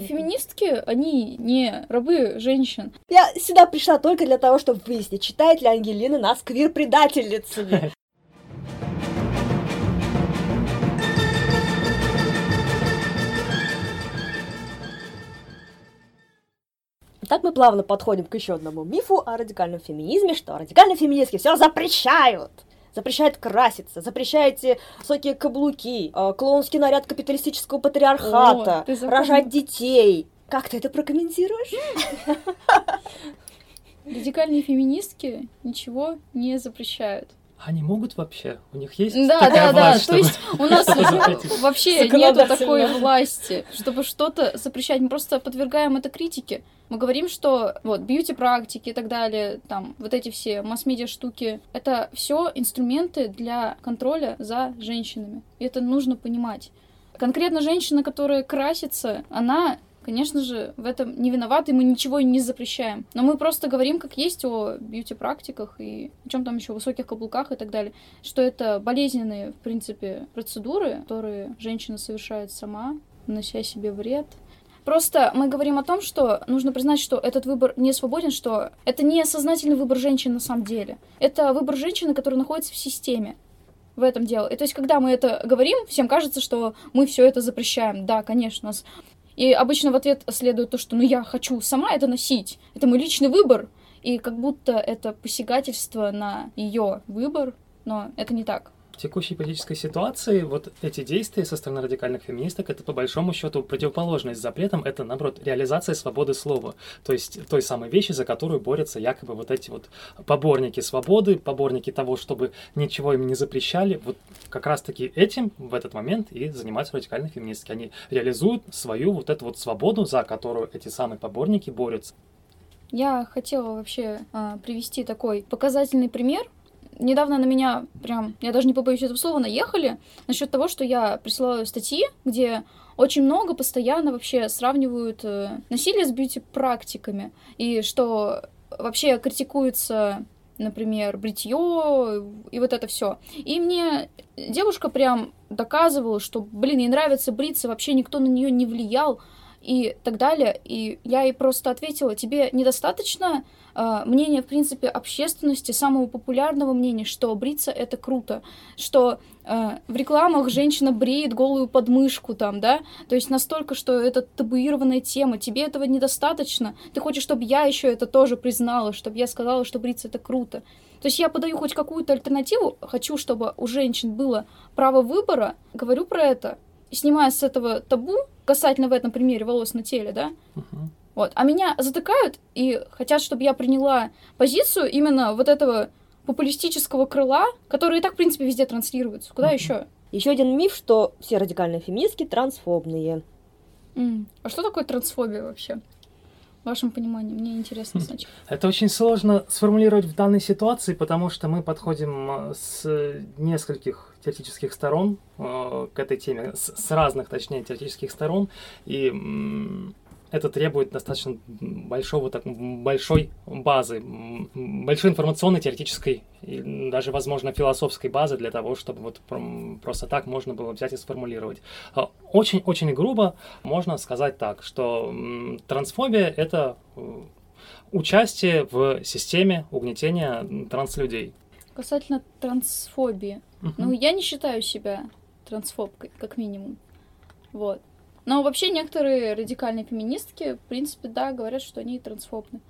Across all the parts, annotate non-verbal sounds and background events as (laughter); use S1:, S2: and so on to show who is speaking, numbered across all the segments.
S1: Феминистки, они не рабы женщин.
S2: Я сюда пришла только для того, чтобы выяснить, читает ли Ангелина нас квир-предательницами. Так мы плавно подходим к еще одному мифу о радикальном феминизме, что радикальные феминистки все запрещают. Запрещают краситься, запрещаете высокие каблуки, э, клоунский наряд капиталистического патриархата,
S1: О,
S2: рожать детей. Как ты это прокомментируешь?
S1: Радикальные феминистки ничего не запрещают.
S3: Они могут вообще? У них есть
S1: Да,
S3: такая
S1: да, да.
S3: власть,
S1: То
S3: чтобы
S1: есть у нас (laughs) (laughs) вообще нету такой власти, чтобы что-то запрещать. Мы просто подвергаем это критике. Мы говорим, что вот бьюти-практики и так далее, там вот эти все масс-медиа штуки, это все инструменты для контроля за женщинами. И это нужно понимать. Конкретно женщина, которая красится, она конечно же, в этом не виноваты, мы ничего не запрещаем. Но мы просто говорим, как есть о бьюти-практиках и о чем там еще, высоких каблуках и так далее, что это болезненные, в принципе, процедуры, которые женщина совершает сама, нанося себе вред. Просто мы говорим о том, что нужно признать, что этот выбор не свободен, что это не сознательный выбор женщины на самом деле. Это выбор женщины, которая находится в системе. В этом дело. И то есть, когда мы это говорим, всем кажется, что мы все это запрещаем. Да, конечно, у нас и обычно в ответ следует то, что ну я хочу сама это носить. Это мой личный выбор. И как будто это посягательство на ее выбор, но это не так.
S3: Текущей политической ситуации вот эти действия со стороны радикальных феминисток это по большому счету противоположность запретам, это наоборот реализация свободы слова, то есть той самой вещи, за которую борются якобы вот эти вот поборники свободы, поборники того, чтобы ничего им не запрещали, вот как раз таки этим в этот момент и занимаются радикальные феминистки. Они реализуют свою вот эту вот свободу, за которую эти самые поборники борются.
S1: Я хотела вообще а, привести такой показательный пример. Недавно на меня прям, я даже не побоюсь этого слова, наехали насчет того, что я присылаю статьи, где очень много постоянно вообще сравнивают э, насилие с бьюти-практиками, и что вообще критикуется, например, бритье и вот это все. И мне девушка прям доказывала, что, блин, ей нравится бриться, вообще никто на нее не влиял и так далее. И я ей просто ответила, тебе недостаточно э, мнения, в принципе, общественности, самого популярного мнения, что бриться это круто, что э, в рекламах женщина бреет голую подмышку там, да, то есть настолько, что это табуированная тема, тебе этого недостаточно, ты хочешь, чтобы я еще это тоже признала, чтобы я сказала, что бриться это круто. То есть я подаю хоть какую-то альтернативу, хочу, чтобы у женщин было право выбора, говорю про это, снимая с этого табу, касательно в этом примере волос на теле, да,
S3: Мгм.
S1: вот. А меня затыкают и хотят, чтобы я приняла позицию именно вот этого популистического крыла, который и так, в принципе, везде транслируется. Куда
S3: Мгм.
S1: еще?
S2: Еще один миф, что все радикальные феминистки трансфобные.
S1: А что такое трансфобия вообще? Вашем понимании, мне интересно (laughs) сначала.
S3: Это очень сложно сформулировать в данной ситуации, потому что мы подходим э, с нескольких теоретических сторон э, к этой теме, с, с разных, точнее, теоретических сторон, и это требует достаточно большого, так, большой базы, большой информационной, теоретической и даже, возможно, философской базы для того, чтобы вот просто так можно было взять и сформулировать. А, Очень-очень грубо можно сказать так, что трансфобия — это э, участие в системе угнетения транслюдей.
S1: Касательно трансфобии.
S3: Мгм.
S1: Ну, я не считаю себя трансфобкой, как минимум. Вот. Но вообще некоторые радикальные феминистки, в принципе, да, говорят, что они трансфобны.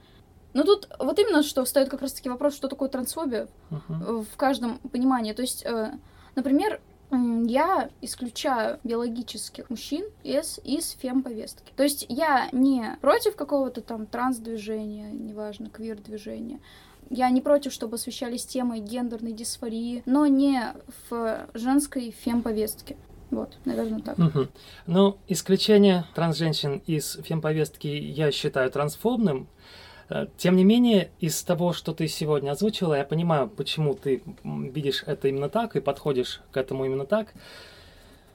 S1: Но тут вот именно что встает как раз-таки вопрос, что такое трансфобия э, в каждом понимании. То есть, э, например, я исключаю биологических мужчин из, из фем-повестки. То есть я не против какого-то там транс-движения, неважно, квир-движения. Я не против, чтобы освещались темы гендерной дисфории, но не в женской фем-повестке. Вот, наверное, так.
S3: Мгм. Ну, исключение трансженщин из фемповестки я считаю трансфобным. Э, Тем не менее, из того, что ты сегодня озвучила, я понимаю, почему ты видишь это именно так и подходишь к этому именно так.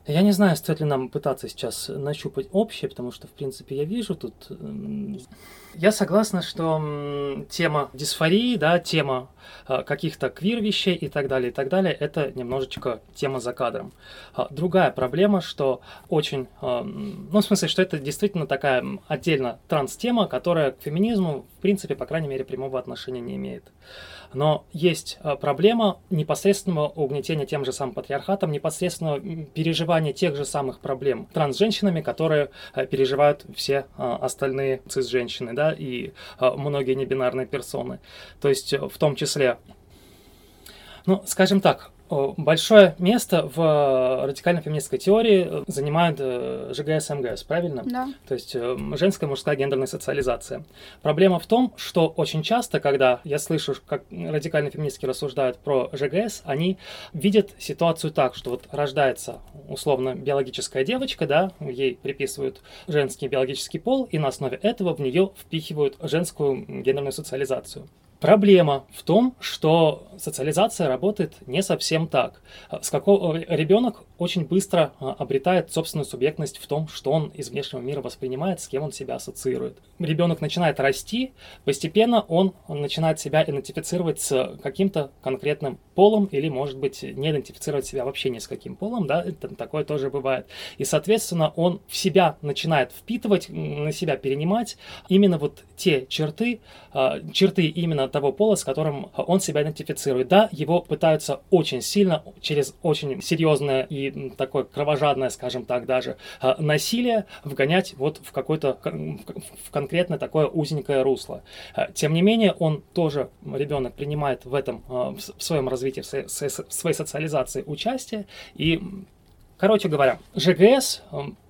S3: Я не знаю, стоит ли нам пытаться сейчас нащупать общее, потому что, в принципе, я вижу тут... Я согласна, что тема дисфории, да, тема а, каких-то квир-вещей и так далее, и так далее, это немножечко тема за кадром. А, другая проблема, что очень... Ну, в смысле, что это действительно такая отдельно транс-тема, которая к феминизму, принципе, по крайней мере, прямого отношения не имеет. Но есть э, проблема непосредственного угнетения тем же самым патриархатом, непосредственного переживания тех же самых проблем транс-женщинами, которые э, переживают все э, остальные цис-женщины, да, и многие небинарные персоны. То есть в том числе ну, скажем так, большое место в радикальной феминистской теории занимает ЖГС МГС, правильно?
S1: Да.
S3: То есть э, женская мужская гендерная социализация. Проблема в том, что очень часто, когда я слышу, как радикальные феминистки рассуждают про ЖГС, они видят ситуацию так, что вот рождается условно биологическая девочка, да, ей приписывают женский биологический пол, и на основе этого в нее впихивают женскую гендерную социализацию. Проблема в том, что социализация работает не совсем так. С какого ребенок очень быстро а, обретает собственную субъектность в том, что он из внешнего мира воспринимает, с кем он себя ассоциирует. Ребенок начинает расти, постепенно он начинает себя идентифицировать с каким-то конкретным полом или, может быть, не идентифицировать себя вообще ни с каким полом, да, это, такое тоже бывает. И, соответственно, он в себя начинает впитывать, на себя перенимать именно вот те черты, а, черты именно того пола, с которым он себя идентифицирует. Да, его пытаются очень сильно, через очень серьезное и такое кровожадное, скажем так, даже а, насилие вгонять вот в какое-то в конкретное такое узенькое русло. А, тем не менее, он тоже, ребенок, принимает в этом, в своем развитии, в своей социализации участие и Короче говоря, ЖГС,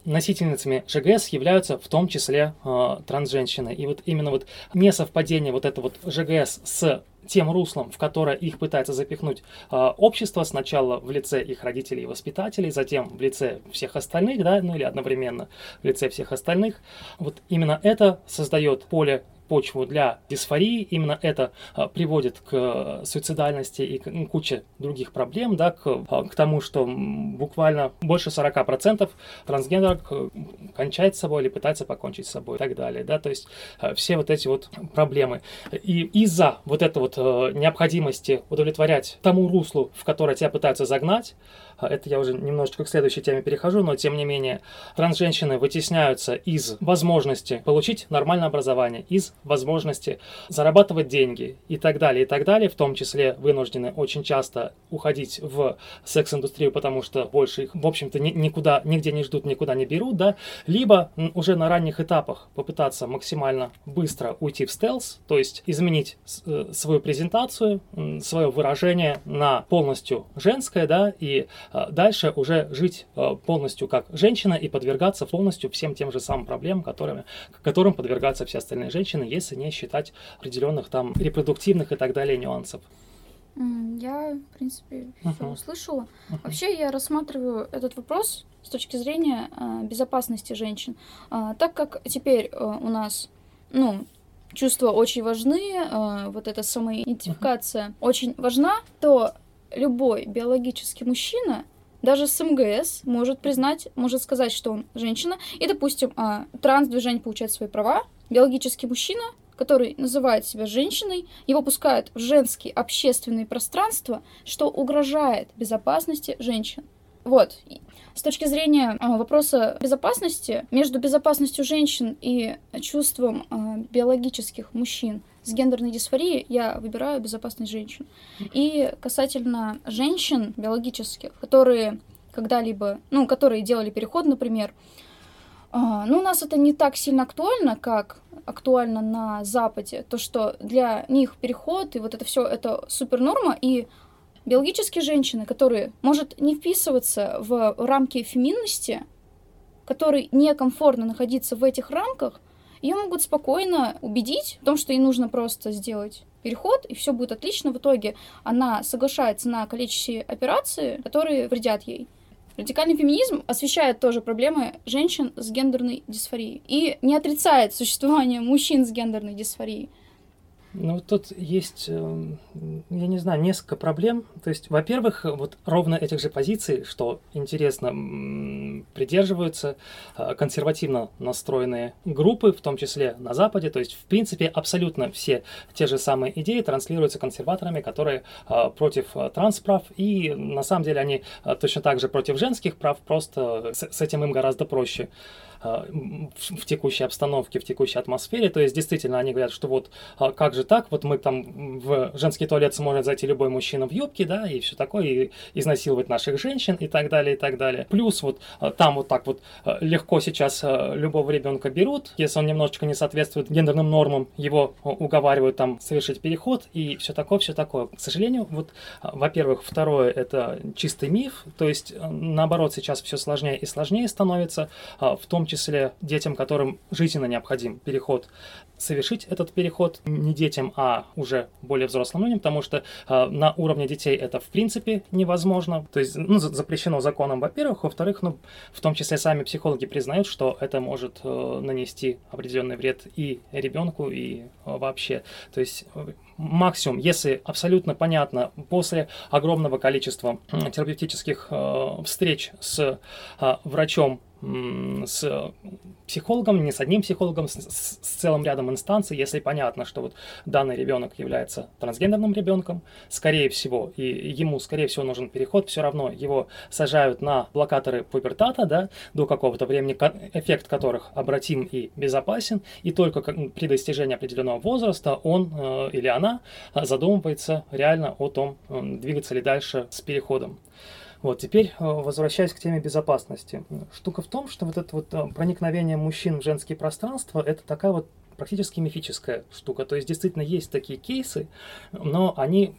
S3: носительницами ЖГС являются в том числе э, трансженщины. И вот именно вот несовпадение вот это вот ЖГС с тем руслом, в которое их пытается запихнуть э, общество, сначала в лице их родителей и воспитателей, затем в лице всех остальных, да, ну или одновременно в лице всех остальных. Вот именно это создает поле почву для дисфории. Именно это а, приводит к а, суицидальности и куче других проблем, да, к, а, к тому, что буквально больше 40% трансгендерок кончает с собой или пытается покончить с собой и так далее. Да, то есть все вот эти вот проблемы. И из-за вот этой вот необходимости удовлетворять тому руслу, в которое тебя пытаются загнать, это я уже немножечко к следующей теме перехожу, но тем не менее, трансженщины вытесняются из возможности получить нормальное образование, из возможности зарабатывать деньги и так далее, и так далее, в том числе вынуждены очень часто уходить в секс-индустрию, потому что больше их, в общем-то, никуда, нигде не ждут, никуда не берут, да, либо уже на ранних этапах попытаться максимально быстро уйти в стелс, то есть изменить э, свою презентацию, свое выражение на полностью женское, да, и а, дальше уже жить а, полностью как женщина и подвергаться полностью всем тем же самым проблемам, которыми, которым подвергаются все остальные женщины, если не считать определенных там репродуктивных и так далее нюансов.
S1: Я, в принципе, все uh-huh. услышала. Uh-huh. Вообще я рассматриваю этот вопрос с точки зрения э, безопасности женщин, э, так как теперь э, у нас, ну, чувства очень важны, э, вот эта самоидентификация uh-huh. очень важна, то любой биологический мужчина, даже с МГС, может признать, может сказать, что он женщина, и, допустим, а, транс-движение получает свои права, биологический мужчина, который называет себя женщиной, его пускают в женские общественные пространства, что угрожает безопасности женщин. Вот. С точки зрения а, вопроса безопасности, между безопасностью женщин и чувством а, биологических мужчин с гендерной дисфорией я выбираю безопасность женщин. И касательно женщин биологических, которые когда-либо, ну, которые делали переход, например, а, ну, у нас это не так сильно актуально, как актуально на Западе, то, что для них переход и вот это все это супер норма, и биологические женщины, которые может не вписываться в рамки феминности, которой некомфортно находиться в этих рамках, ее могут спокойно убедить в том, что ей нужно просто сделать переход, и все будет отлично. В итоге она соглашается на количество операций, которые вредят ей. Радикальный феминизм освещает тоже проблемы женщин с гендерной дисфорией и не отрицает существование мужчин с гендерной дисфорией.
S3: Ну, тут есть, эм, я не знаю, несколько проблем. То есть, во-первых, вот ровно этих же позиций, что интересно, придерживаются э, консервативно настроенные группы, в том числе на Западе. То есть, в принципе, абсолютно все те же самые идеи транслируются консерваторами, которые э, против э, трансправ, и на самом деле они точно так же против женских прав, просто с этим им гораздо проще. А, в текущей обстановке, в текущей атмосфере. То есть, действительно, они говорят, что вот а, как же так, вот мы там в женский туалет сможет зайти любой мужчина в юбке, да, и все такое, и изнасиловать наших женщин и так далее, и так далее. Плюс вот а, там вот так вот легко сейчас любого ребенка берут, если он немножечко не соответствует гендерным нормам, его уговаривают там совершить переход и все такое, все такое. К сожалению, вот, во-первых, второе это чистый миф, то есть наоборот сейчас все сложнее и сложнее становится, в том числе детям, которым жизненно необходим переход, совершить этот переход не детям, а уже более взрослым людям, потому что э, на уровне детей это в принципе невозможно. То есть ну, запрещено законом, во-первых, во-вторых, ну, в том числе сами психологи признают, что это может э, нанести определенный вред и ребенку, и э, вообще. То есть максимум, если абсолютно понятно, после огромного количества терапевтических э, встреч с э, врачом с психологом, не с одним психологом, с, с, целым рядом инстанций, если понятно, что вот данный ребенок является трансгендерным ребенком, скорее всего, и ему, скорее всего, нужен переход, все равно его сажают на блокаторы пубертата, да, до какого-то времени, эффект которых обратим и безопасен, и только при достижении определенного возраста он э, или она задумывается реально о том, э, двигаться ли дальше с переходом. Вот, теперь э, возвращаясь к теме безопасности. Штука в том, что вот это вот э, проникновение мужчин в женские пространства, это такая вот практически мифическая штука. То есть действительно есть такие кейсы, но они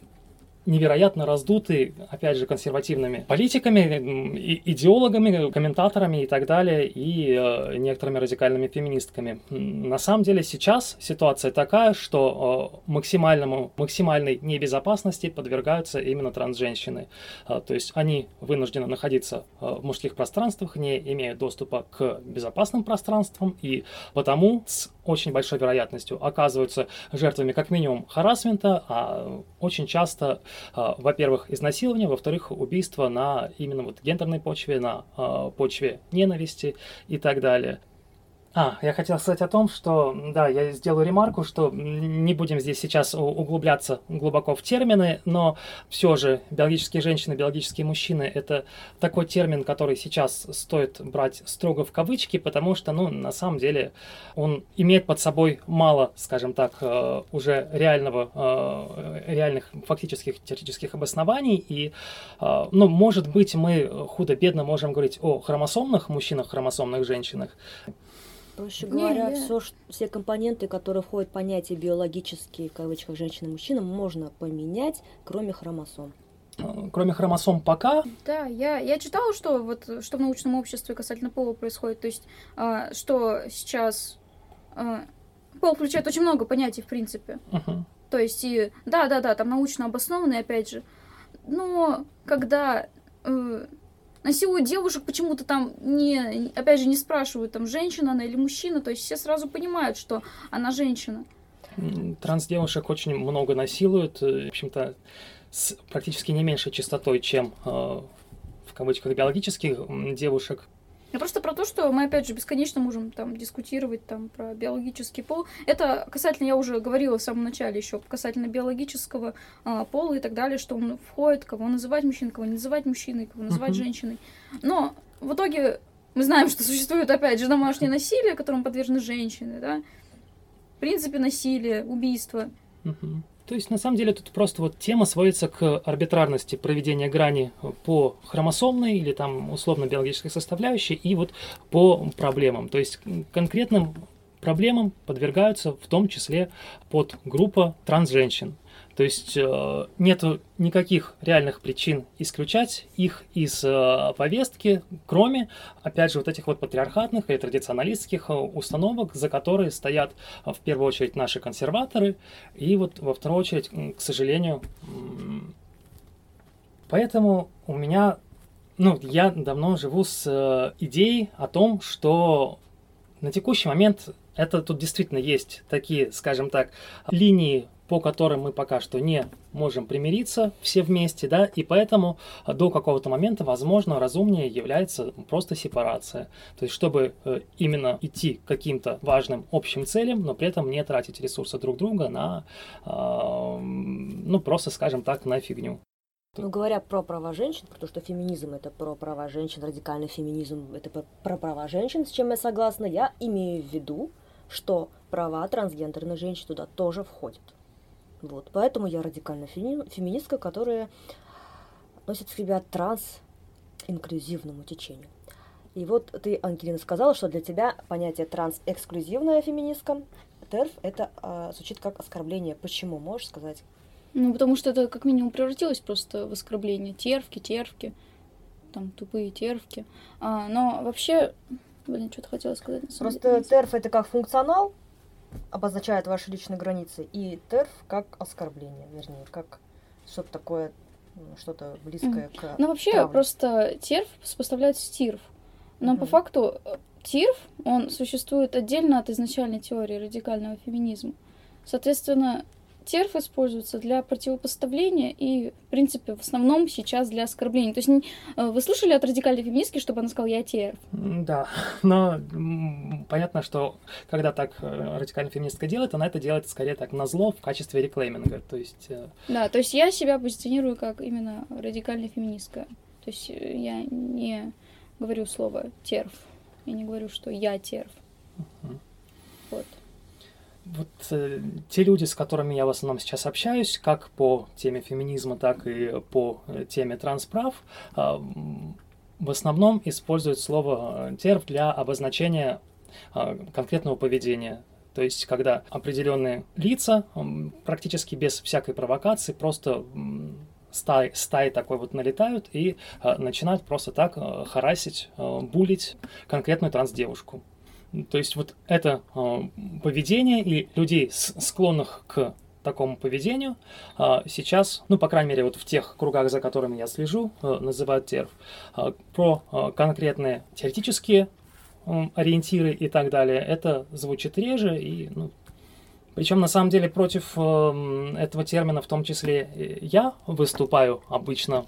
S3: невероятно раздуты, опять же, консервативными политиками, идеологами, комментаторами и так далее, и э, некоторыми радикальными феминистками. На самом деле сейчас ситуация такая, что э, максимальному, максимальной небезопасности подвергаются именно трансженщины. Э, то есть они вынуждены находиться э, в мужских пространствах, не имея доступа к безопасным пространствам, и потому с очень большой вероятностью оказываются жертвами как минимум харасмента, а очень часто во-первых, изнасилование, во-вторых, убийство на именно вот гендерной почве, на а, почве ненависти и так далее. А, я хотел сказать о том, что, да, я сделаю ремарку, что не будем здесь сейчас углубляться глубоко в термины, но все же биологические женщины, биологические мужчины – это такой термин, который сейчас стоит брать строго в кавычки, потому что, ну, на самом деле он имеет под собой мало, скажем так, э, уже реального, э, реальных фактических теоретических обоснований, и, э, ну, может быть, мы худо-бедно можем говорить о хромосомных мужчинах, хромосомных женщинах,
S2: Проще говоря, не, все, все компоненты, которые входят в понятие биологические, в кавычках, женщины и мужчина, можно поменять, кроме хромосом.
S3: Э, кроме хромосом пока.
S1: Да, я, я читала, что вот что в научном обществе касательно пола происходит. То есть, э, что сейчас э, пол включает очень много понятий, в принципе. Uh-huh. То есть, и да, да, да, там научно обоснованные, опять же. Но когда э, насилуют девушек, почему-то там не, опять же, не спрашивают, там, женщина она или мужчина, то есть все сразу понимают, что она женщина.
S3: Транс-девушек очень много насилуют, э, в общем-то, с практически не меньшей частотой, чем э, в кавычках биологических девушек.
S1: Я просто про то, что мы, опять же, бесконечно можем там дискутировать там про биологический пол. Это касательно, я уже говорила в самом начале еще, касательно биологического э, пола и так далее, что он входит, кого называть мужчиной, кого не называть мужчиной, кого называть uh-huh. женщиной. Но в итоге мы знаем, что существует, опять же, домашнее насилие, которому подвержены женщины, да. В принципе, насилие, убийство.
S3: Uh-huh. То есть, на самом деле, тут просто вот тема сводится к арбитрарности проведения грани по хромосомной или там условно-биологической составляющей и вот по проблемам. То есть, конкретным проблемам подвергаются в том числе под группа трансженщин. То есть э, нет никаких реальных причин исключать их из э, повестки, кроме, опять же, вот этих вот патриархатных и традиционалистских э, установок, за которые стоят в первую очередь наши консерваторы, и вот во вторую очередь, к сожалению, поэтому у меня, ну, я давно живу с идеей о том, что на текущий момент это тут действительно есть такие, скажем так, линии по которым мы пока что не можем примириться все вместе, да, и поэтому до какого-то момента, возможно, разумнее является просто сепарация. То есть, чтобы э, именно идти к каким-то важным общим целям, но при этом не тратить ресурсы друг друга на, э, ну, просто, скажем так, на фигню.
S2: Ну, говоря про права женщин, потому что феминизм это про права женщин, радикальный феминизм это про права женщин, с чем я согласна, я имею в виду, что права трансгендерных женщин туда тоже входят. Вот, поэтому я радикальная феми- феминистка, которая относит себя транс-инклюзивному течению. И вот ты, Ангелина, сказала, что для тебя понятие транс-эксклюзивная феминистка, ТЕРФ, это э, звучит как оскорбление. Почему? Можешь сказать?
S1: Ну, потому что это как минимум превратилось просто в оскорбление. Тервки, тервки, там тупые тервки. А, но вообще, блин, что-то хотела сказать.
S2: Просто деле. ТЕРФ это как функционал, обозначает ваши личные границы, и ТЕРФ как оскорбление, вернее, как что-то такое, что-то близкое mm. к
S1: Ну, вообще,
S2: травле.
S1: просто ТЕРФ сопоставляют с ТИРФ. Но mm-hmm. по факту э, ТИРФ, он существует отдельно от изначальной теории радикального феминизма. Соответственно, терф используется для противопоставления и, в принципе, в основном сейчас для оскорбления. То есть э, вы слышали от радикальной феминистки, чтобы она сказала «я терф»?
S3: Да, (laughs) но понятно, что когда так э, радикальная феминистка делает, она это делает скорее так на зло в качестве реклейминга. То есть... Э,
S1: да, то есть я себя позиционирую как именно радикальная феминистка. То есть я не говорю слово терф. Я не говорю, что я терф. Uh-huh. Вот
S3: э, те люди, с которыми я в основном сейчас общаюсь, как по теме феминизма, так и по э, теме трансправ, э, в основном используют слово э, терв для обозначения э, конкретного поведения. То есть, когда определенные лица практически без всякой провокации просто стаи, стаи такой вот налетают и э, начинают просто так э, харасить, э, булить конкретную транс-девушку. То есть вот это э, поведение и людей, склонных к такому поведению, э, сейчас, ну, по крайней мере, вот в тех кругах, за которыми я слежу, э, называют терв. Э, про конкретные теоретические ориентиры и так далее, это звучит реже и, ну, причем, на самом деле, против э, этого термина в том числе я выступаю обычно.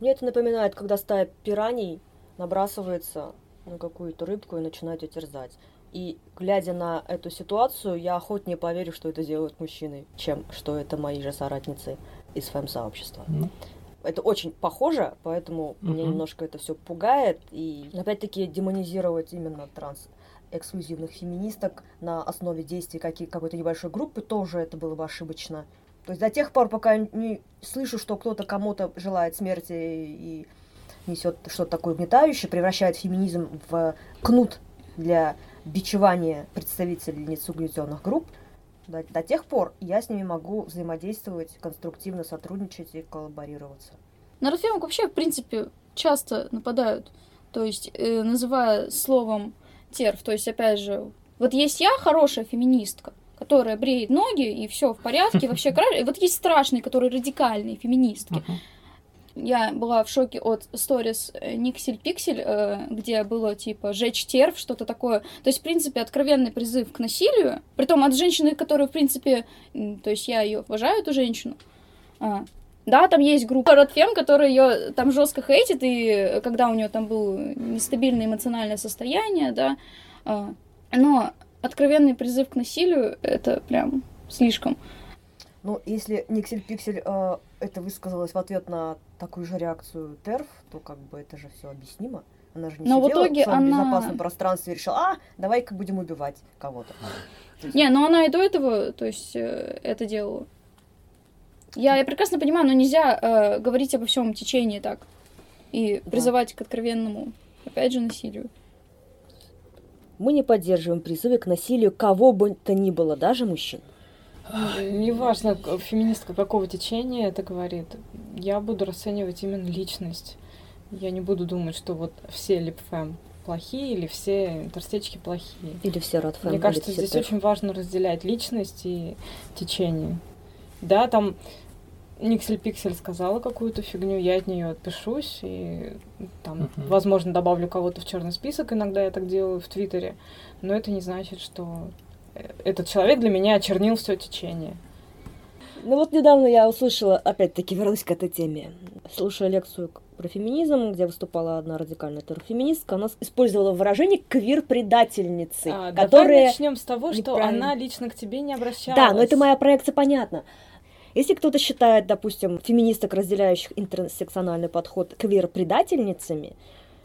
S2: Мне это напоминает, когда стая пираний набрасывается на какую-то рыбку и начинать ее терзать. И глядя на эту ситуацию, я охотнее поверю, что это делают мужчины, чем что это мои же соратницы из фэм-сообщества. Mm. Это очень похоже, поэтому mm-hmm. меня немножко это все пугает. И опять-таки демонизировать именно транс эксклюзивных феминисток на основе действий какие, какой-то небольшой группы тоже это было бы ошибочно. То есть до тех пор, пока я не слышу, что кто-то кому-то желает смерти и несет что-то такое угнетающее, превращает феминизм в кнут для бичевания представительниц угнетенных групп, до, до тех пор я с ними могу взаимодействовать, конструктивно сотрудничать и коллаборироваться.
S1: На Рафемок вообще, в принципе, часто нападают, то есть э, называя словом терф. То есть, опять же, вот есть я хорошая феминистка, которая бреет ноги, и все в порядке, вообще И вот есть страшные, которые радикальные феминистки. Я была в шоке от сторис э, Никсель Пиксель, э, где было типа «жечь терв», что-то такое. То есть, в принципе, откровенный призыв к насилию. Притом от женщины, которая, в принципе, то есть я ее уважаю, эту женщину. А, да, там есть группа Ротфем, которая ее там жестко хейтит, и когда у нее там было нестабильное эмоциональное состояние, да, а, но откровенный призыв к насилию это прям слишком.
S2: Ну, если Никсель Пиксель э, это высказалось в ответ на такую же реакцию Терф, то как бы это же все объяснимо. Она же не Но сидела в, итоге в своем она... безопасном пространстве и решила, а, давай-ка будем убивать кого-то.
S1: Не, но она и до этого, то есть, э, это делала. Я, я прекрасно понимаю, но нельзя э, говорить обо всем течении так и да. призывать к откровенному, опять же, насилию.
S2: Мы не поддерживаем призывы к насилию кого бы то ни было, даже мужчин.
S4: Неважно, феминистка какого течения это говорит, я буду расценивать именно личность. Я не буду думать, что вот все липфэм плохие или все интерстечки плохие.
S2: Или все родфэм.
S4: Мне кажется, здесь тех. очень важно разделять личность и течение. Да, там Никсель Пиксель сказала какую-то фигню, я от нее отпишусь и там, uh-huh. возможно, добавлю кого-то в черный список. Иногда я так делаю в Твиттере, но это не значит, что этот человек для меня очернил все течение.
S2: Ну вот недавно я услышала, опять-таки вернусь к этой теме, слушая лекцию про феминизм, где выступала одна радикальная феминистка, она использовала выражение квир-предательницы,
S4: А,
S2: которые...
S4: Давай начнем с того, что она лично к тебе не обращалась.
S2: Да, но это моя проекция, понятно. Если кто-то считает, допустим, феминисток, разделяющих интерсекциональный подход квир-предательницами,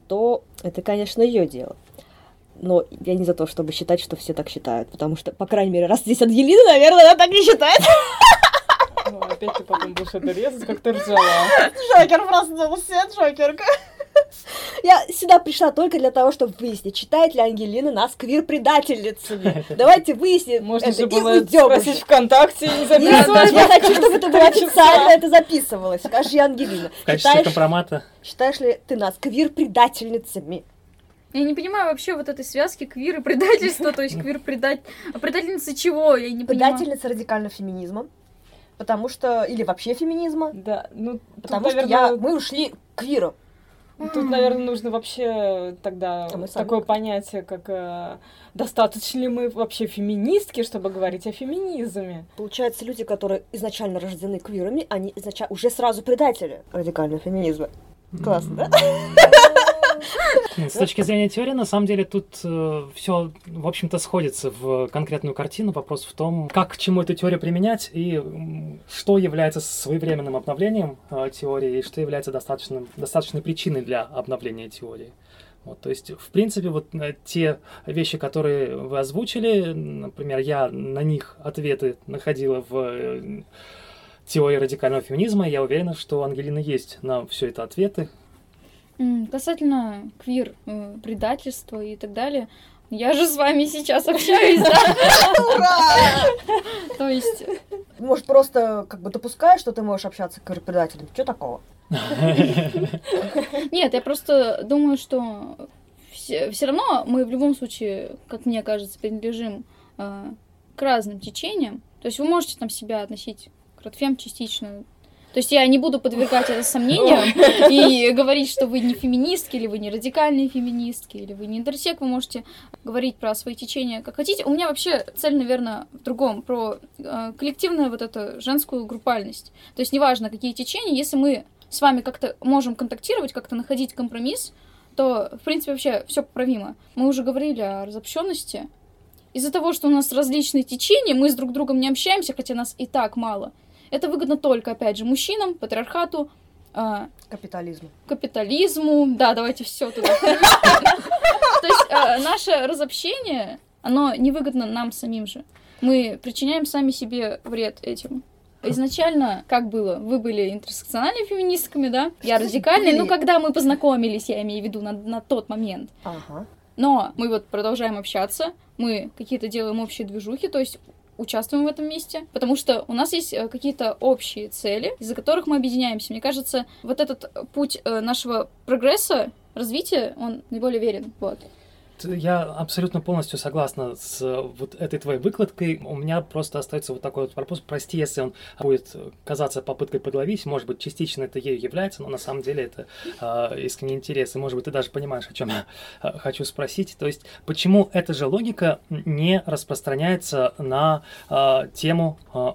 S2: то это, конечно, ее дело. Но я не за то, чтобы считать, что все так считают, потому что, по крайней мере, раз здесь Ангелина, наверное, она так не считает.
S4: Ну, опять ты потом будешь это резать, как ты ржала.
S2: Джокер проснулся, Джокерка. Я сюда пришла только для того, чтобы выяснить, считает ли Ангелина нас квир-предательницами. (laughs) Давайте выясним
S4: Можно
S2: это
S4: же
S2: и
S4: было
S2: уйдем
S4: спросить
S2: уже.
S4: ВКонтакте и записывать.
S2: я хочу, чтобы это было официально, это записывалось. Скажи, Ангелина,
S3: В качестве компромата
S2: считаешь ли ты нас квир-предательницами?
S1: Я не понимаю вообще вот этой связки квир и предательства, то есть квир предать... А предательница чего? Я не понимаю.
S2: Предательница радикального феминизма. Потому что... Или вообще феминизма.
S4: Да, ну,
S2: Потому
S4: тут,
S2: что я, мы ушли к квиру.
S4: Тут, наверное, нужно вообще тогда
S2: А сами
S4: такое
S2: как?
S4: понятие, как э, достаточно ли мы вообще феминистки, чтобы говорить о феминизме.
S2: Получается, люди, которые изначально рождены квирами, они изначально уже сразу предатели радикального феминизма. Классно, да?
S3: С точки зрения теории, на самом деле, тут все, в общем-то, сходится в конкретную картину. Вопрос в том, как к чему эту теорию применять и что является своевременным обновлением э, теории и что является достаточным, достаточной причиной для обновления теории. Вот, то есть, в принципе, вот э, те вещи, которые вы озвучили, например, я на них ответы находила в э, теории радикального феминизма, я уверена, что у Ангелины есть на все это ответы,
S1: Касательно квир, э, предательства и так далее, я же с вами сейчас общаюсь, да?
S2: Ура!
S1: То есть,
S2: Может, просто как бы допускаешь, что ты можешь общаться с квир-предателем? Что такого?
S1: нет, я просто думаю, что все, равно мы в любом случае, как мне кажется, принадлежим э, к разным течениям. То есть вы можете там себя относить к родфем частично. То есть я не буду подвергать это сомнениям и говорить, что вы не феминистки, или вы не радикальные феминистки, или вы не интерсек, вы можете говорить про свои течения как хотите. У меня вообще цель, наверное, в другом, про э, коллективную вот эту женскую группальность. То есть неважно, какие течения, если мы с вами как-то можем контактировать, как-то находить компромисс, то, в принципе, вообще все поправимо. Мы уже говорили о разобщенности. Из-за того, что у нас различные течения, мы с друг другом не общаемся, хотя нас и так мало. Это выгодно только, опять же, мужчинам, патриархату, а,
S2: Капитализм.
S1: капитализму. Да, давайте все туда. То есть а, наше разобщение, оно невыгодно нам самим же. Мы причиняем сами себе вред этим. Изначально, как было, вы были интерсекциональными феминистками, да? Я радикальной. Ну, когда мы познакомились, я имею в виду на, на тот момент.
S2: Ага.
S1: Но мы вот продолжаем общаться, мы какие-то делаем общие движухи, то есть участвуем в этом месте, потому что у нас есть э, какие-то общие цели, из-за которых мы объединяемся. Мне кажется, вот этот путь э, нашего прогресса, развития, он наиболее верен. Вот.
S3: Я абсолютно полностью согласна с э, вот этой твоей выкладкой. У меня просто остается вот такой вот вопрос. Прости, если он будет казаться попыткой подловить. Может быть, частично это ею является, но на самом деле это э, искренний интерес. И, может быть, ты даже понимаешь, о чем я э, хочу спросить. То есть, почему эта же логика не распространяется на э, тему э,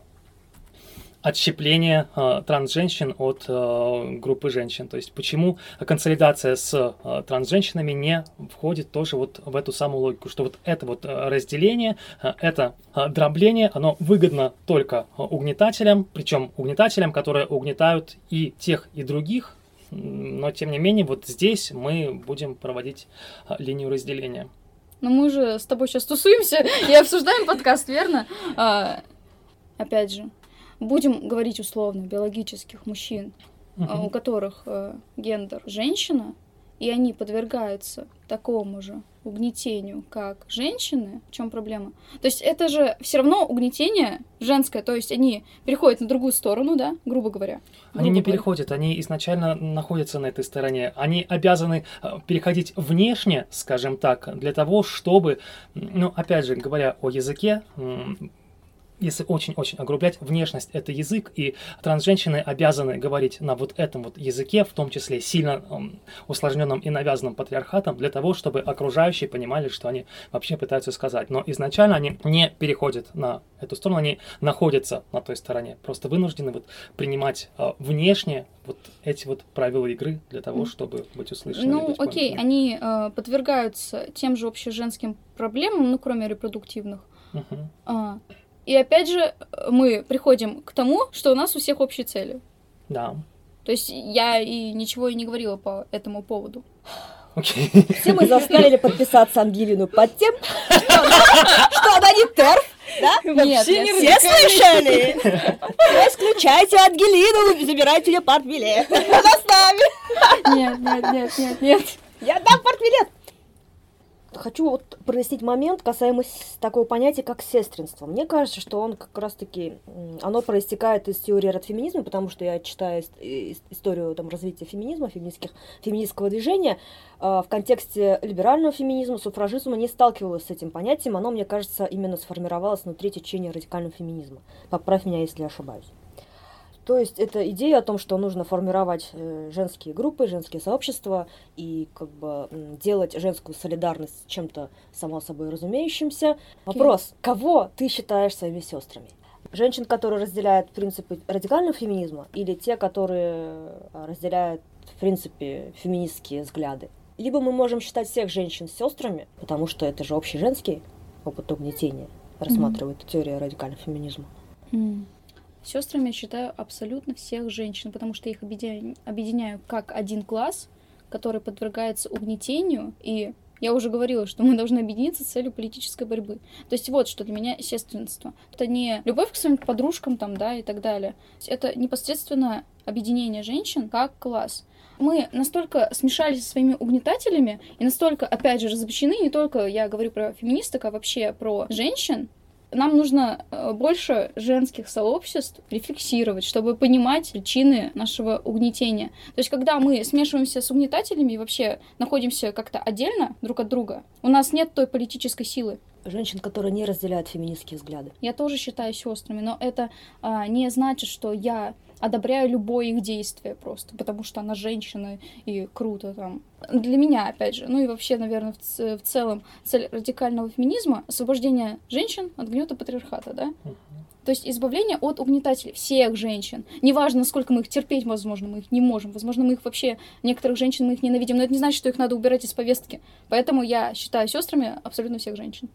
S3: отщепление э, трансженщин от э, группы женщин. То есть почему консолидация с э, трансженщинами не входит тоже вот в эту самую логику, что вот это вот э, разделение, э, это э, дробление, оно выгодно только э, угнетателям, причем угнетателям, которые угнетают и тех, и других, но тем не менее вот здесь мы будем проводить э, линию разделения.
S1: Но мы же с тобой сейчас тусуемся (laughs) и обсуждаем подкаст, верно? А, опять же, будем говорить условно биологических мужчин, а, у которых э, гендер женщина, и они подвергаются такому же угнетению, как женщины, в чем проблема? То есть это же все равно угнетение женское, то есть они переходят на другую сторону, да, грубо говоря.
S3: Они не
S1: Грубо говоря.
S3: переходят, они изначально находятся на этой стороне. Они обязаны э, переходить внешне, скажем так, для того, чтобы, ну, опять же, говоря о языке, если очень-очень огрублять, внешность — это язык, и трансженщины обязаны говорить на вот этом вот языке, в том числе сильно эм, усложненным и навязанным патриархатом, для того, чтобы окружающие понимали, что они вообще пытаются сказать. Но изначально они не переходят на эту сторону, они находятся на той стороне, просто вынуждены вот принимать э, внешне вот эти вот правила игры для того, чтобы быть услышанными.
S1: Ну, окей, они э, подвергаются тем же общеженским проблемам, ну, кроме репродуктивных.
S3: Угу.
S1: А, и опять же, мы приходим к тому, что у нас у всех общие цели.
S3: Да.
S1: То есть я и ничего и не говорила по этому поводу.
S3: Окей.
S2: Все мы заставили подписаться Ангелину под тем, что она, что она не терф, да?
S1: Нет,
S2: Все слышали? Не исключайте Ангелину, забирайте мне партбилет. Она с нами.
S1: нет, нет, нет, нет, нет.
S2: Я дам партбилет. Хочу вот прояснить момент касаемо такого понятия, как сестринство. Мне кажется, что он как раз-таки, оно проистекает из теории редфеминизма, потому что я читаю ис- ис- историю там, развития феминизма, феминистских, феминистского движения. А, В контексте либерального феминизма, суфражизма не сталкивалась с этим понятием. Оно, мне кажется, именно сформировалось внутри течения радикального феминизма. Поправь меня, если я ошибаюсь. То есть это идея о том, что нужно формировать э, женские группы, женские сообщества и как бы делать женскую солидарность чем-то само собой разумеющимся. Вопрос, кого ты считаешь своими сестрами? Женщин, которые разделяют принципы радикального феминизма, или те, которые э, разделяют, в принципе, феминистские взгляды? Либо мы можем считать всех женщин сестрами, потому что это же общий женский опыт угнетения, рассматривает теория радикального феминизма.
S1: Сестрами я считаю абсолютно всех женщин, потому что их объединяю как один класс, который подвергается угнетению, и я уже говорила, что мы должны объединиться с целью политической борьбы. То есть вот что для меня сестринство. Это не любовь к своим подружкам там, да, и так далее. Это непосредственно объединение женщин как класс. Мы настолько смешались со своими угнетателями и настолько, опять же, разобщены, не только я говорю про феминисток, а вообще про женщин, нам нужно э, больше женских сообществ рефлексировать, чтобы понимать причины нашего угнетения. То есть, когда мы смешиваемся с угнетателями и вообще находимся как-то отдельно друг от друга, у нас нет той политической силы.
S2: Женщин, которые не разделяют феминистские взгляды.
S1: Я тоже считаю сестрами, но это а, не значит, что я одобряю любое их действие просто, потому что она женщина и круто там. Для меня, опять же, ну и вообще, наверное, в, ц- в целом цель радикального феминизма — освобождение женщин от гнета патриархата, да? То есть избавление от угнетателей всех женщин. Неважно, насколько мы их терпеть, возможно, мы их не можем. Возможно, мы их вообще, некоторых женщин мы их ненавидим, но это не значит, что их надо убирать из повестки. Поэтому я считаю сестрами абсолютно всех женщин.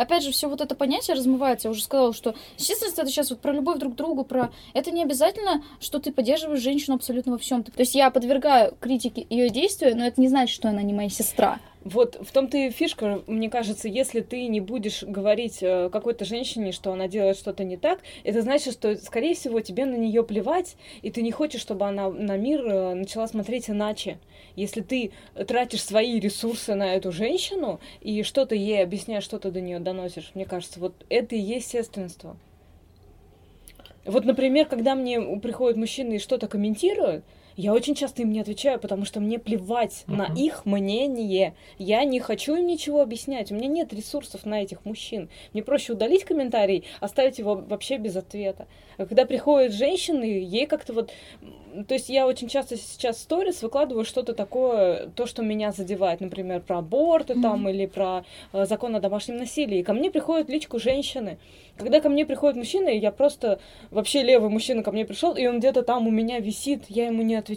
S1: Опять же, все вот это понятие размывается. Я уже сказала, что сестринство это сейчас вот про любовь друг к другу, про... Это не обязательно, что ты поддерживаешь женщину абсолютно во всем. То есть я подвергаю критике ее действия, но это не значит, что она не моя сестра.
S4: Вот в том-то и фишка, мне кажется, если ты не будешь говорить э, какой-то женщине, что она делает что-то не так, это значит, что, скорее всего, тебе на нее плевать, и ты не хочешь, чтобы она на мир э, начала смотреть иначе. Если ты тратишь свои ресурсы на эту женщину и что-то ей объясняешь, что-то до нее доносишь, мне кажется, вот это и есть сестринство. Вот, например, когда мне приходят мужчины и что-то комментируют, я очень часто им не отвечаю, потому что мне плевать на
S3: Мгм.
S4: их мнение. Я не хочу им ничего объяснять. У меня нет ресурсов на этих мужчин. Мне проще удалить комментарий, оставить его вообще без ответа. А когда приходят женщины, ей как-то вот... То есть я очень часто сейчас в сторис выкладываю что-то такое, то, что меня задевает, например, про аборты там или про э, закон о домашнем насилии. И ко мне приходят личку женщины. Когда ко мне приходят мужчины, я просто... Вообще левый мужчина ко мне пришел, и он где-то там у меня висит, я ему не отвечаю.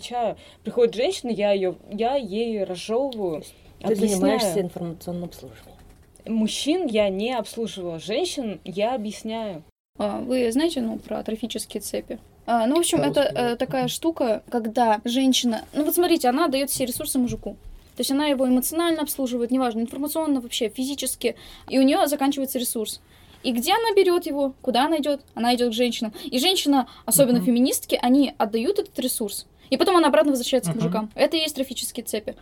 S4: Приходит женщина, я ее, я ей разжевываю.
S2: Ты
S4: объясняю.
S2: занимаешься информационным обслуживанием.
S4: Мужчин я не обслуживаю, женщин я объясняю.
S1: А, Вы знаете, ну, про трофические цепи? А, ну, в общем, это
S3: Пожалуйста.
S1: э, такая штука, когда женщина... Ну, вот смотрите, она дает все ресурсы мужику. То есть она его эмоционально обслуживает, неважно, информационно вообще, физически, и у нее заканчивается ресурс. И где она берет его, куда она идет? Она идет к женщинам. И женщина, особенно
S3: Мгм.
S1: феминистки, они отдают этот ресурс. И потом она обратно возвращается к
S3: Мгм.
S1: мужикам. Это и есть трофические цепи.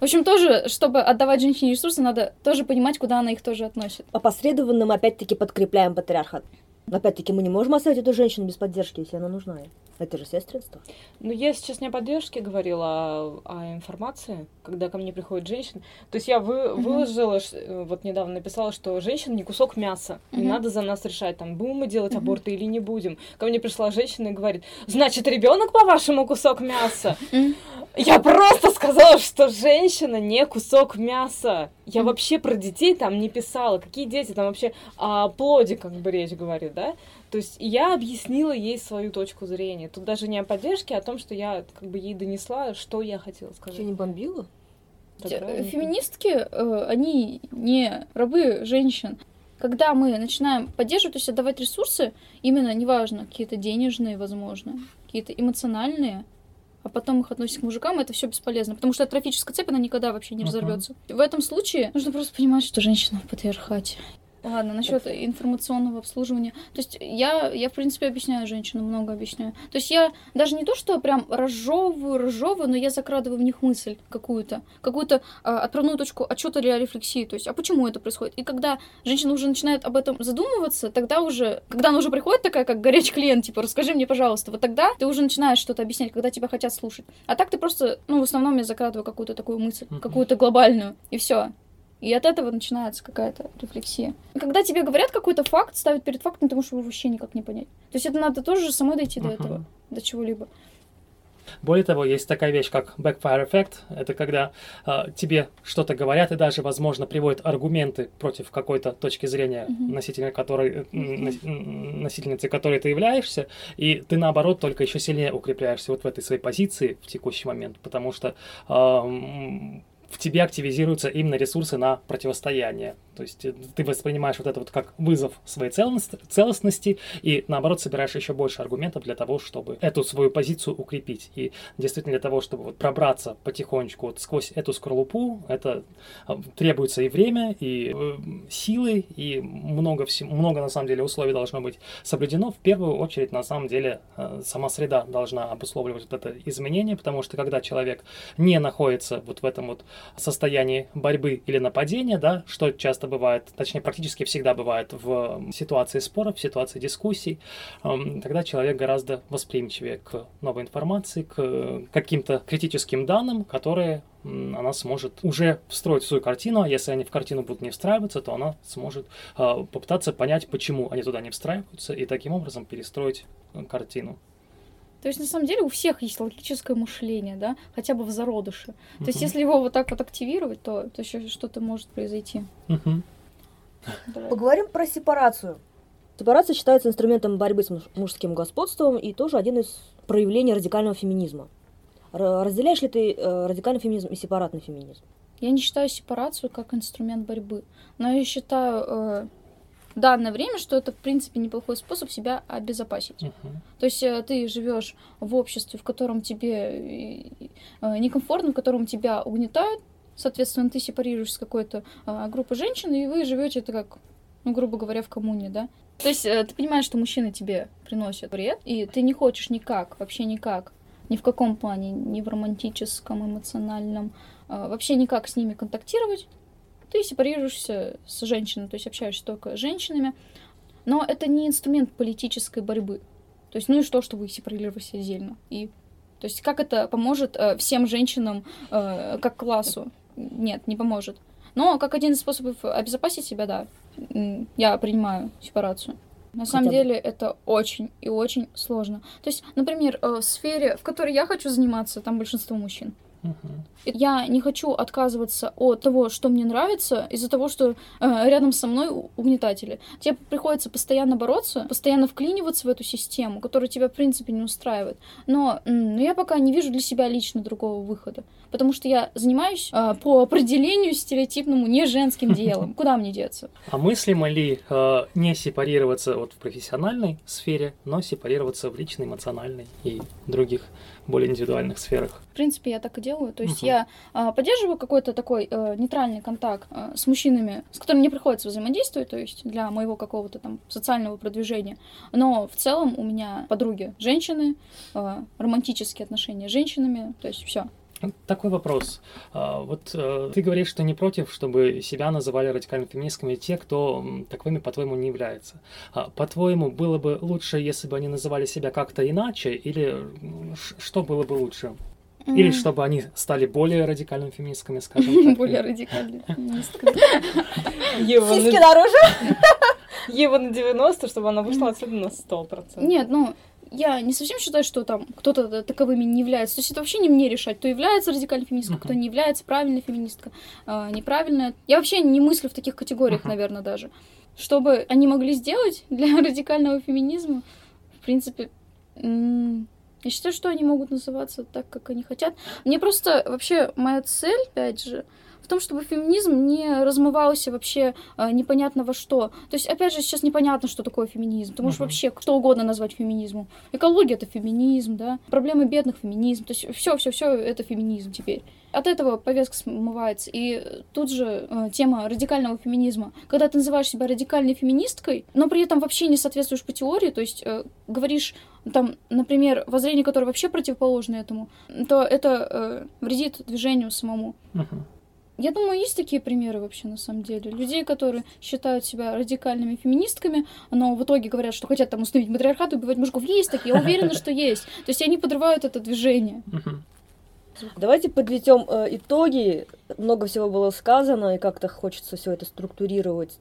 S1: В общем, тоже, чтобы отдавать женщине ресурсы, надо тоже понимать, куда она их тоже относит.
S2: Опосредованно мы опять-таки подкрепляем патриархат. Опять-таки, мы не можем оставить эту женщину без поддержки, если она нужна. Это же сестринство.
S4: Ну, я сейчас не о поддержке говорила, а о информации, когда ко мне приходит женщина. То есть я вы, выложила, ш- вот недавно написала, что женщина не кусок мяса. И
S1: Мгм.
S4: надо за нас решать, там, будем мы делать
S1: Мгм.
S4: аборты или не будем. Ко мне пришла женщина и говорит, значит, ребенок, по-вашему, кусок мяса? Я просто сказала, что женщина не кусок мяса. Я вообще про детей там не писала. Какие дети там вообще о плоде, как бы речь говорит, да? То есть я объяснила ей свою точку зрения. Тут даже не о поддержке, а о том, что я как бы ей донесла, что я хотела сказать.
S2: не бомбила?
S4: Да,
S1: Те-
S4: правильно.
S1: Феминистки, э, они не рабы женщин. Когда мы начинаем поддерживать, то есть отдавать ресурсы, именно, неважно, какие-то денежные, возможно, какие-то эмоциональные, а потом их относить к мужикам, это все бесполезно, потому что атрофическая цепь, она никогда вообще не
S3: Мгм.
S1: разорвется. В этом случае нужно просто понимать, что женщина в патриархате. Ладно, насчет информационного обслуживания. То есть я, я, в принципе, объясняю женщинам, много объясняю. То есть я даже не то, что прям разжевываю, разжевываю, но я закрадываю в них мысль какую-то, какую-то а, отправную точку отчета или рефлексии. То есть, а почему это происходит? И когда женщина уже начинает об этом задумываться, тогда уже, когда она уже приходит такая, как горячий клиент, типа, расскажи мне, пожалуйста, вот тогда ты уже начинаешь что-то объяснять, когда тебя хотят слушать. А так ты просто, ну, в основном я закрадываю какую-то такую мысль, какую-то глобальную, и все. И от этого начинается какая-то рефлексия. И когда тебе говорят какой-то факт, ставят перед фактом, ты можешь его вообще никак не понять. То есть это надо тоже самой дойти до
S3: Мгм.
S1: этого, до чего-либо.
S3: Более того, есть такая вещь, как backfire effect. Это когда а, тебе что-то говорят и даже, возможно, приводят аргументы против какой-то точки зрения
S1: Мгм.
S3: носителя которой, э, м, нос- м, носительницей которой ты являешься, и ты, наоборот, только еще сильнее укрепляешься вот в этой своей позиции в текущий момент, потому что м, в тебе активизируются именно ресурсы на противостояние. То есть э, ты воспринимаешь вот это вот как вызов своей целостности, и, наоборот, собираешь еще больше аргументов для того, чтобы эту свою позицию укрепить. И действительно для того, чтобы вот пробраться потихонечку вот сквозь эту скорлупу, это а, требуется и время, и э, силы, и много, всего, много на самом деле условий должно быть соблюдено. В первую очередь, на самом деле, э, сама среда должна обусловливать вот это изменение, потому что когда человек не находится вот в этом вот состоянии борьбы или нападения, да, что часто бывает, точнее, практически всегда бывает в ситуации споров, в ситуации дискуссий, тогда человек гораздо восприимчивее к новой информации, к каким-то критическим данным, которые она сможет уже встроить в свою картину, а если они в картину будут не встраиваться, то она сможет э, попытаться понять, почему они туда не встраиваются, и таким образом перестроить э, картину.
S1: То есть, на самом деле, у всех есть логическое мышление, да, хотя бы в зародыше. То есть, если его вот так вот активировать, то, то еще что-то может произойти. Да.
S2: Поговорим про сепарацию. Сепарация считается инструментом борьбы с муж- мужским господством и тоже один из проявлений радикального феминизма. Разделяешь ли ты э, радикальный феминизм и сепаратный феминизм?
S1: Я не считаю сепарацию как инструмент борьбы, но я считаю э, в данное время, что это, в принципе, неплохой способ себя обезопасить.
S3: Мгм.
S1: То есть э, ты живешь в обществе, в котором тебе э, э, некомфортно, в котором тебя угнетают, соответственно, ты сепарируешься с какой-то группой женщин, и вы живете это как, ну, грубо говоря, в коммуне, да? То есть ты понимаешь, что мужчины тебе приносят вред, и ты не хочешь никак, вообще никак, ни в каком плане, ни в романтическом, эмоциональном, вообще никак с ними контактировать, ты сепарируешься с женщиной, то есть общаешься только с женщинами, но это не инструмент политической борьбы. То есть, ну и что, что вы сепарировались отдельно? И, то есть, как это поможет э, всем женщинам э, как классу? Нет, не поможет. Но как один из способов обезопасить себя, да, я принимаю сепарацию. На самом
S2: бы.
S1: деле это очень и очень сложно. То есть, например, э, в сфере, в которой я хочу заниматься, там большинство мужчин.
S3: Мгм.
S1: Я не хочу отказываться от того, что мне нравится, из-за того, что э, рядом со мной угнетатели. Тебе приходится постоянно бороться, постоянно вклиниваться в эту систему, которая тебя, в принципе, не устраивает. Но, м, но я пока не вижу для себя лично другого выхода. Потому что я занимаюсь э, по определению стереотипному не женским (laughs) делом. Куда мне деться?
S3: А мыслимо ли э, не сепарироваться вот в профессиональной сфере, но сепарироваться в личной, эмоциональной и других более индивидуальных сферах?
S1: В принципе, я так и делаю. То есть
S3: Мгм.
S1: я а, поддерживаю какой-то такой э, нейтральный контакт а, с мужчинами, с которыми мне приходится взаимодействовать, то есть для моего какого-то там социального продвижения. Но в целом у меня подруги женщины, а, романтические отношения с женщинами, то есть все.
S3: Такой вопрос. А, вот э, ты говоришь, что не против, чтобы себя называли радикальными феминистками те, кто таковыми, по-твоему, не является. А, по-твоему, было бы лучше, если бы они называли себя как-то иначе, или что было бы лучше? Или чтобы они стали более радикальными феминистками, (laughs) скажем так.
S1: Более радикальными (laughs) феминистками.
S2: Сиськи наружу?
S4: Ева на 90, чтобы она вышла отсюда на 100%.
S1: Нет, ну, я не совсем считаю, что там кто-то таковыми не является. То есть это вообще не мне решать, кто является радикальной феминисткой, кто не является, правильной феминистка, э, неправильная. Я вообще не мыслю в таких категориях, наверное, даже. Чтобы они могли сделать для (laughs) радикального феминизма, в принципе, я считаю, что они могут называться так, как они хотят. Мне просто вообще моя цель, опять же, в том, чтобы феминизм не размывался вообще э, непонятно во что. То есть, опять же, сейчас непонятно, что такое феминизм. Ты можешь uh-huh. вообще что угодно назвать феминизмом. Экология это феминизм, да. Проблемы бедных феминизм. То есть все, все, все это феминизм теперь. От этого повестка смывается. И тут же э, тема радикального феминизма. Когда ты называешь себя радикальной феминисткой, но при этом вообще не соответствуешь по теории, то есть э, говоришь там, например, воззрение, которое вообще противоположно этому, то это э, вредит движению самому. Uh-huh. Я думаю, есть такие примеры вообще на самом деле. Людей, которые считают себя радикальными феминистками, но в итоге говорят, что хотят там установить матриархат и убивать мужиков. Есть такие, я уверена, что есть. То есть они подрывают это движение.
S2: Давайте подведем э, итоги. Много всего было сказано, и как-то хочется все это структурировать.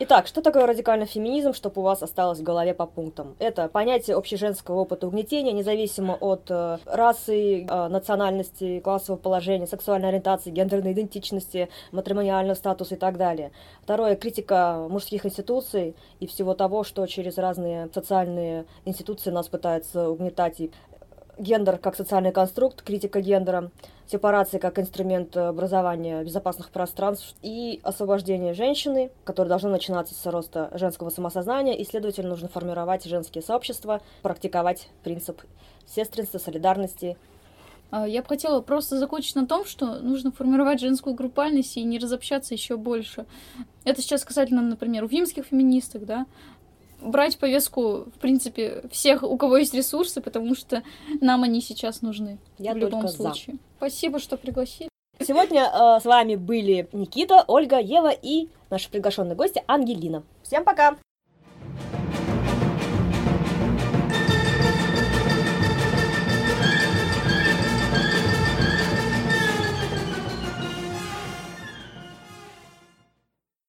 S2: Итак, что такое радикальный феминизм, чтобы у вас осталось в голове по пунктам? Это понятие общеженского опыта угнетения, независимо от э, расы, э, национальности, классового положения, сексуальной ориентации, гендерной идентичности, матримониального статуса и так далее. Второе, критика мужских институций и всего того, что через разные социальные институции нас пытаются угнетать и гендер как социальный конструкт, критика гендера, сепарация как инструмент образования безопасных пространств и освобождение женщины, которое должно начинаться с роста женского самосознания, и, следовательно, нужно формировать женские сообщества, практиковать принцип сестринства, солидарности.
S1: А, я бы хотела просто закончить на том, что нужно формировать женскую группальность и не разобщаться еще больше. Это сейчас касательно, например, уфимских феминисток, да, брать повестку, в принципе, всех, у кого есть ресурсы, потому что нам они сейчас нужны.
S2: Я
S1: в любом
S2: случае.
S1: За. Спасибо, что пригласили.
S2: Сегодня э, с вами были Никита, Ольга, Ева и наши приглашенные гости Ангелина. Всем пока!